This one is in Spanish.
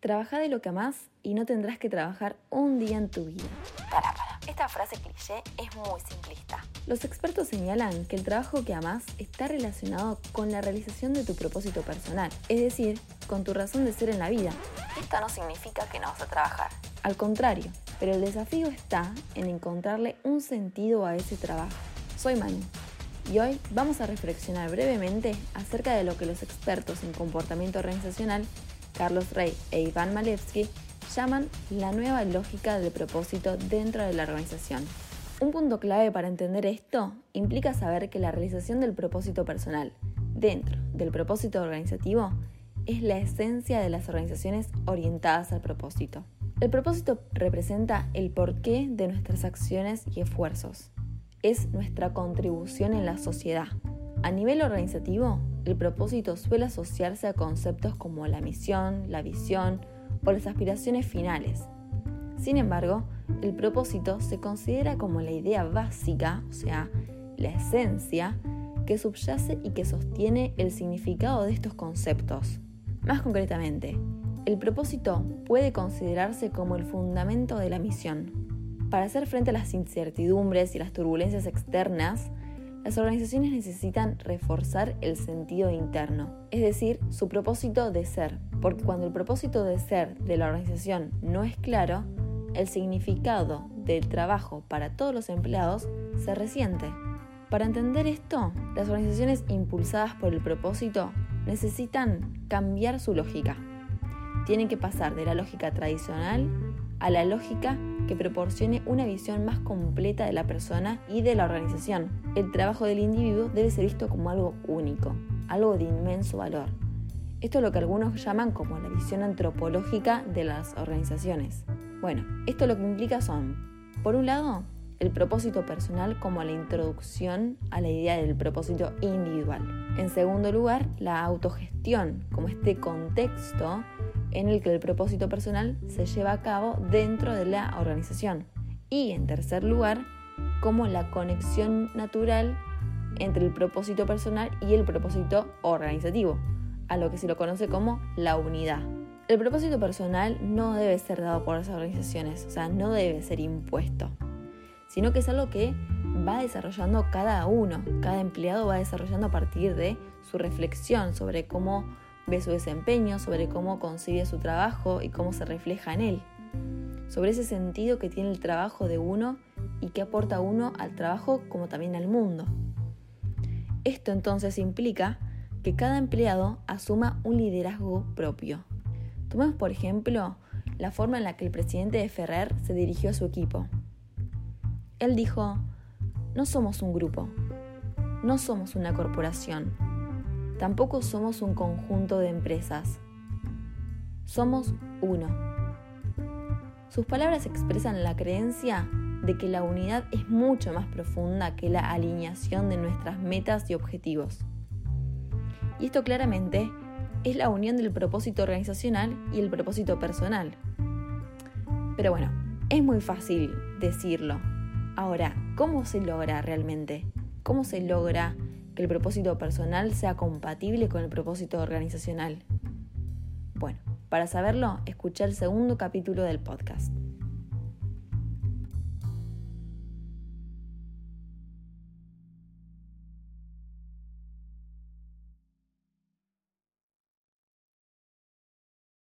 Trabaja de lo que amás y no tendrás que trabajar un día en tu vida. Para, para. Esta frase cliché es muy simplista. Los expertos señalan que el trabajo que amás está relacionado con la realización de tu propósito personal, es decir, con tu razón de ser en la vida. Esto no significa que no vas a trabajar. Al contrario, pero el desafío está en encontrarle un sentido a ese trabajo. Soy Manu y hoy vamos a reflexionar brevemente acerca de lo que los expertos en comportamiento organizacional, Carlos Rey e Iván Malevsky, llaman la nueva lógica del propósito dentro de la organización. Un punto clave para entender esto implica saber que la realización del propósito personal dentro del propósito organizativo es la esencia de las organizaciones orientadas al propósito. El propósito representa el porqué de nuestras acciones y esfuerzos. Es nuestra contribución en la sociedad. A nivel organizativo, el propósito suele asociarse a conceptos como la misión, la visión o las aspiraciones finales. Sin embargo, el propósito se considera como la idea básica, o sea, la esencia, que subyace y que sostiene el significado de estos conceptos. Más concretamente, el propósito puede considerarse como el fundamento de la misión. Para hacer frente a las incertidumbres y las turbulencias externas, las organizaciones necesitan reforzar el sentido interno, es decir, su propósito de ser, porque cuando el propósito de ser de la organización no es claro, el significado del trabajo para todos los empleados se resiente. Para entender esto, las organizaciones impulsadas por el propósito necesitan cambiar su lógica tienen que pasar de la lógica tradicional a la lógica que proporcione una visión más completa de la persona y de la organización. El trabajo del individuo debe ser visto como algo único, algo de inmenso valor. Esto es lo que algunos llaman como la visión antropológica de las organizaciones. Bueno, esto lo que implica son, por un lado, el propósito personal como la introducción a la idea del propósito individual. En segundo lugar, la autogestión como este contexto en el que el propósito personal se lleva a cabo dentro de la organización. Y en tercer lugar, como la conexión natural entre el propósito personal y el propósito organizativo, a lo que se lo conoce como la unidad. El propósito personal no debe ser dado por las organizaciones, o sea, no debe ser impuesto, sino que es algo que va desarrollando cada uno, cada empleado va desarrollando a partir de su reflexión sobre cómo ve su desempeño, sobre cómo concibe su trabajo y cómo se refleja en él, sobre ese sentido que tiene el trabajo de uno y que aporta uno al trabajo como también al mundo. Esto entonces implica que cada empleado asuma un liderazgo propio. Tomemos por ejemplo la forma en la que el presidente de Ferrer se dirigió a su equipo. Él dijo, no somos un grupo, no somos una corporación, Tampoco somos un conjunto de empresas. Somos uno. Sus palabras expresan la creencia de que la unidad es mucho más profunda que la alineación de nuestras metas y objetivos. Y esto claramente es la unión del propósito organizacional y el propósito personal. Pero bueno, es muy fácil decirlo. Ahora, ¿cómo se logra realmente? ¿Cómo se logra que el propósito personal sea compatible con el propósito organizacional? Bueno, para saberlo, escuché el segundo capítulo del podcast.